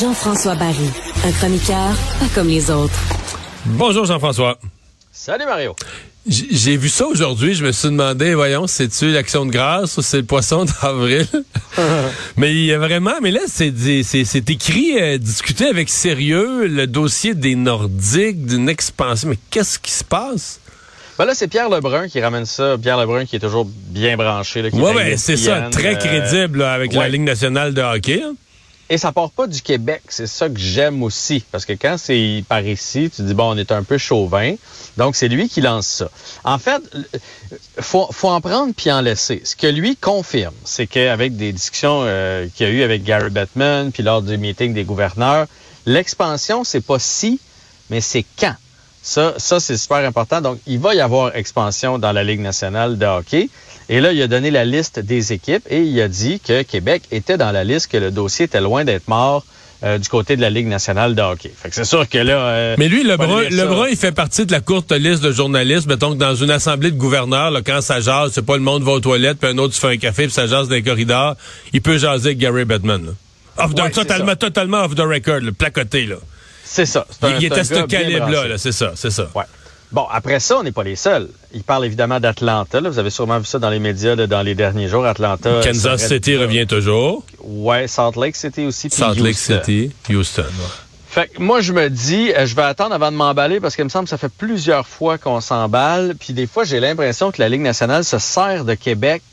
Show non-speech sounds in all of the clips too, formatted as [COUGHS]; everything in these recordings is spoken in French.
Jean-François Barry, un chroniqueur pas comme les autres. Bonjour Jean-François. Salut Mario. J'ai vu ça aujourd'hui, je me suis demandé, voyons, c'est-tu l'action de grâce ou c'est le poisson [LAUGHS] d'avril? [LAUGHS] mais il y a vraiment, mais là, c'est écrit, euh, discuté avec sérieux, le dossier des Nordiques, d'une expansion. Mais qu'est-ce qui se passe? Ben là, c'est Pierre Lebrun qui ramène ça. Pierre Lebrun qui est toujours bien branché. Oui, ouais, c'est ça, très euh, crédible avec la Ligue nationale de hockey. Hein. Et ça part pas du Québec. C'est ça que j'aime aussi. Parce que quand c'est par ici, tu dis, bon, on est un peu chauvin. Donc, c'est lui qui lance ça. En fait, faut, faut en prendre puis en laisser. Ce que lui confirme, c'est qu'avec des discussions euh, qu'il y a eu avec Gary Bettman, puis lors du meeting des gouverneurs, l'expansion, c'est pas si, mais c'est quand. Ça, ça c'est super important. Donc, il va y avoir expansion dans la Ligue nationale de hockey. Et là, il a donné la liste des équipes et il a dit que Québec était dans la liste, que le dossier était loin d'être mort. Euh, du côté de la Ligue nationale de hockey. Fait que c'est sûr que là... Euh, Mais lui, Lebrun, Lebrun, il fait partie de la courte liste de journalistes. Mettons que dans une assemblée de gouverneurs, là, quand ça jase, c'est pas le monde va aux toilettes, puis un autre se fait un café, puis ça jase dans les corridors, il peut jaser avec Gary Bettman. Off totalement, totalement off the record, le placoté, là. C'est ça. il, était ce calibre-là, c'est ça, c'est ça. Ouais. Bon, après ça, on n'est pas les seuls. Il parle évidemment d'Atlanta. Vous avez sûrement vu ça dans les médias dans les derniers jours. Atlanta. Kansas City revient toujours. Ouais, Salt Lake City aussi. Salt Lake City, Houston. Fait que moi, je me dis, euh, je vais attendre avant de m'emballer parce qu'il me semble que ça fait plusieurs fois qu'on s'emballe. Puis des fois, j'ai l'impression que la Ligue nationale se sert de Québec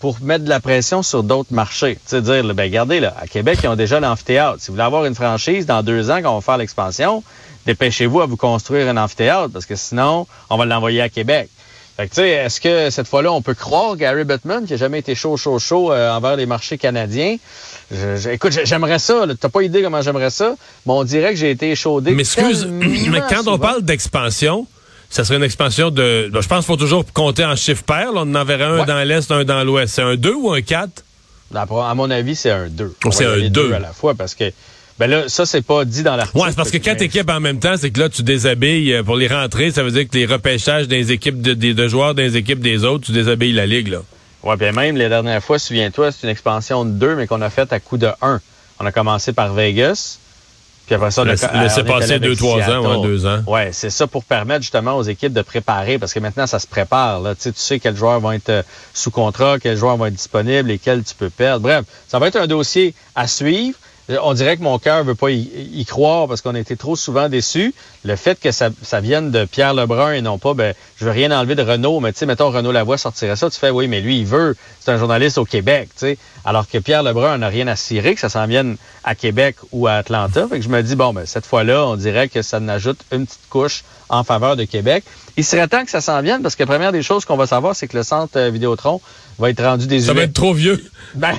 pour mettre de la pression sur d'autres marchés. Tu sais, dire, ben regardez, là, à Québec, ils ont déjà l'amphithéâtre. Si vous voulez avoir une franchise dans deux ans quand on va faire l'expansion, dépêchez-vous à vous construire un amphithéâtre parce que sinon, on va l'envoyer à Québec. Fait que, tu sais, est-ce que cette fois-là, on peut croire Gary Bettman, qui a jamais été chaud, chaud, chaud euh, envers les marchés canadiens? écoute, j'aimerais ça. T'as pas idée comment j'aimerais ça, mais on dirait que j'ai été chaudé. Mais excuse, [CLEARS THROAT] mais quand on parle d'expansion, ça serait une expansion de. Ben, je pense qu'il faut toujours compter en chiffre pair. On en enverrait un dans l'Est, un dans l'Ouest. C'est un 2 ou un 4? À mon avis, c'est un 2. c'est un 2 à la fois parce que. Ben là, ça, c'est pas dit dans l'article. Ouais, c'est parce que quatre équipes en même temps, c'est que là, tu déshabilles euh, pour les rentrées. Ça veut dire que les repêchages des équipes de, de, joueurs des équipes des autres, tu déshabilles la ligue, là. Ouais, bien même les dernières fois, souviens-toi, c'est une expansion de 2, mais qu'on a faite à coup de 1. On a commencé par Vegas. Puis après ça, laisser passer deux, trois ans, ouais, deux ans. Ouais, c'est ça pour permettre justement aux équipes de préparer, parce que maintenant, ça se prépare. Là. Tu, sais, tu sais quels joueurs vont être euh, sous contrat, quels joueurs vont être disponibles, lesquels tu peux perdre. Bref, ça va être un dossier à suivre. On dirait que mon cœur veut pas y, croire parce qu'on a été trop souvent déçus. Le fait que ça, vienne de Pierre Lebrun et non pas, ben, je veux rien enlever de Renault, mais tu sais, mettons Renault Lavoie sortirait ça, tu fais, oui, mais lui, il veut, c'est un journaliste au Québec, tu sais. Alors que Pierre Lebrun n'a rien à cirer, que ça s'en vienne à Québec ou à Atlanta. Fait que je me dis, bon, ben, cette fois-là, on dirait que ça n'ajoute une petite couche en faveur de Québec. Il serait temps que ça s'en vienne parce que la première des choses qu'on va savoir, c'est que le centre euh, Vidéotron va être rendu des Ça va être trop vieux. Ben,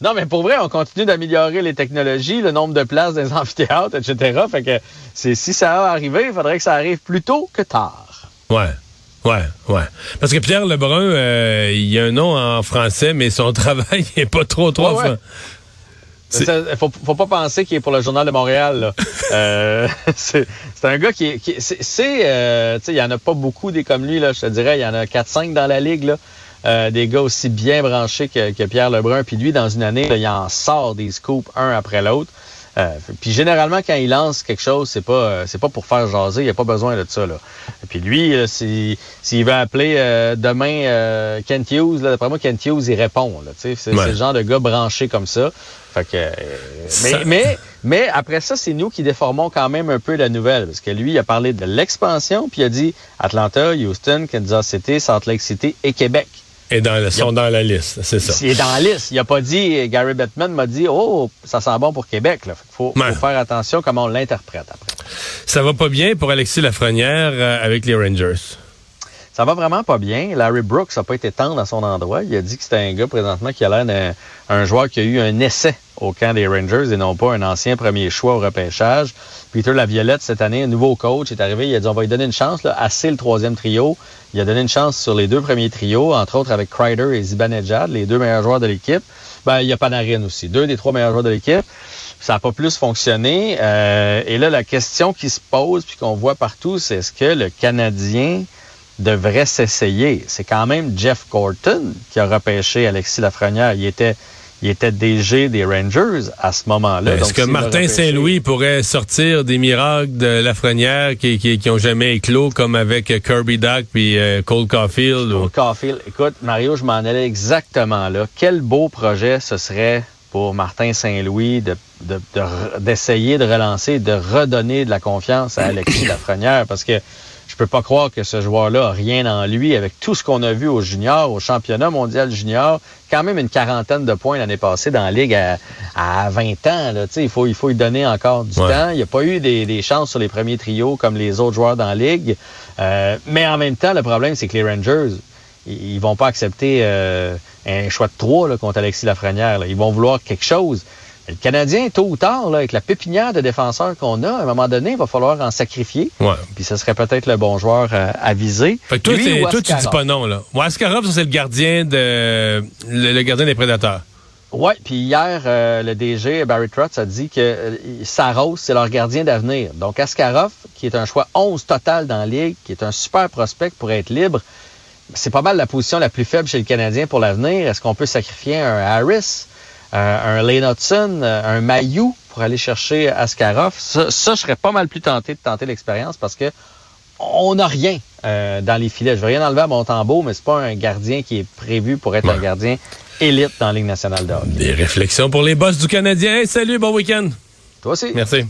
non, mais pour vrai, on continue d'améliorer les technologies, le nombre de places des [LAUGHS] amphithéâtres, etc. Fait que si ça va arriver, il faudrait que ça arrive plus tôt que tard. Ouais. Ouais, ouais. Parce que Pierre Lebrun, euh, il y a un nom en français, mais son [LAUGHS] travail n'est pas trop, trop. Ouais, ouais. Faut, faut pas penser qu'il est pour le Journal de Montréal. [LAUGHS] euh, [LAUGHS] c'est un gars qui est... c'est, euh, tu sais, il y en a pas beaucoup des comme lui, là, je te dirais. Il y en a 4-5 dans la ligue. Là. Euh, des gars aussi bien branchés que, que, Pierre Lebrun. Puis lui, dans une année, il en sort des scoops un après l'autre. Euh, puis généralement, quand il lance quelque chose, c'est pas euh, c'est pas pour faire jaser, il n'y a pas besoin de ça. Là. Et puis lui, s'il veut appeler demain Kent Hughes, d'après moi, Kent Hughes, il répond. C'est le genre de gars branché comme ça. Fait que, mais, mais, mais après ça, c'est nous qui déformons quand même un peu la nouvelle. Parce que lui, il a parlé de l'expansion, puis il a dit Atlanta, Houston, Kansas City, Salt Lake City et Québec. Et dans, sont dans la liste, c'est ça. Il est dans la liste. Il a pas dit, Gary Bettman m'a dit, oh, ça sent bon pour Québec. Il faut, faire attention comment on l'interprète après. Ça va pas bien pour Alexis Lafrenière euh, avec les Rangers. Ça va vraiment pas bien. Larry Brooks n'a pas été tendre à son endroit. Il a dit que c'était un gars présentement qui a l'air d'un joueur qui a eu un essai au camp des Rangers et non pas un ancien premier choix au repêchage. Peter Laviolette, cette année, un nouveau coach, est arrivé. Il a dit on va lui donner une chance, là, assez le troisième trio. Il a donné une chance sur les deux premiers trios, entre autres avec Kreider et Zibanejad, les deux meilleurs joueurs de l'équipe. Ben, il y a Panarin aussi, deux des trois meilleurs joueurs de l'équipe. Ça n'a pas plus fonctionné. Euh, et là, la question qui se pose, puis qu'on voit partout, c'est est-ce que le Canadien devrait s'essayer? C'est quand même Jeff Gorton qui a repêché Alexis Lafrenière. Il était il était DG des Rangers à ce moment-là. Est-ce que Martin Saint-Louis pourrait sortir des miracles de Lafrenière qui, qui, qui ont jamais éclos comme avec Kirby Duck puis euh, Cole Caulfield? Cole Caulfield. Écoute, Mario, je m'en allais exactement là. Quel beau projet ce serait pour Martin Saint-Louis d'essayer de, de, de, relancer, de redonner de la confiance à Alexis [COUGHS] Lafrenière parce que je peux pas croire que ce joueur-là a rien en lui avec tout ce qu'on a vu au junior, au championnat mondial junior. Quand même une quarantaine de points l'année passée dans la ligue à, à 20 ans. Là. Il, faut, il faut lui donner encore du temps. Il n'y a pas eu des, des, chances sur les premiers trios comme les autres joueurs dans la ligue. Euh, mais en même temps, le problème, c'est que les Rangers, ils vont pas accepter euh, un choix de trois là, contre Alexis Lafrenière. Là. Ils vont vouloir quelque chose. Le Canadien, tôt ou tard, là, avec la pépinière de défenseurs qu'on a, à un moment donné, il va falloir en sacrifier. Ouais. Puis ce serait peut-être le bon joueur à, à viser. Fait que toi, Lui, toi tu dis pas non, là. Askarov, c'est le gardien de le, le, gardien des prédateurs. Oui, puis hier, euh, le DG, Barry Trotz, a dit que euh, Saros, c'est leur gardien d'avenir. Donc, Askarov, qui est un choix 11 total dans la Ligue, qui est un super prospect pour être libre, c'est pas mal la position la plus faible chez le Canadien pour l'avenir. Est-ce qu'on peut sacrifier un Harris? Euh, un Lane Hudson, euh, un Mayu pour aller chercher Askarov. Ça, ça, je serais pas mal plus tenté de tenter l'expérience parce que on n'a rien euh, dans les filets. Je veux rien enlever à mon tambour, mais c'est pas un gardien qui est prévu pour être ouais. un gardien élite dans la Ligue nationale de hockey. Des réflexions pour les boss du Canadien. Hey, salut, bon week-end. Toi aussi. Merci.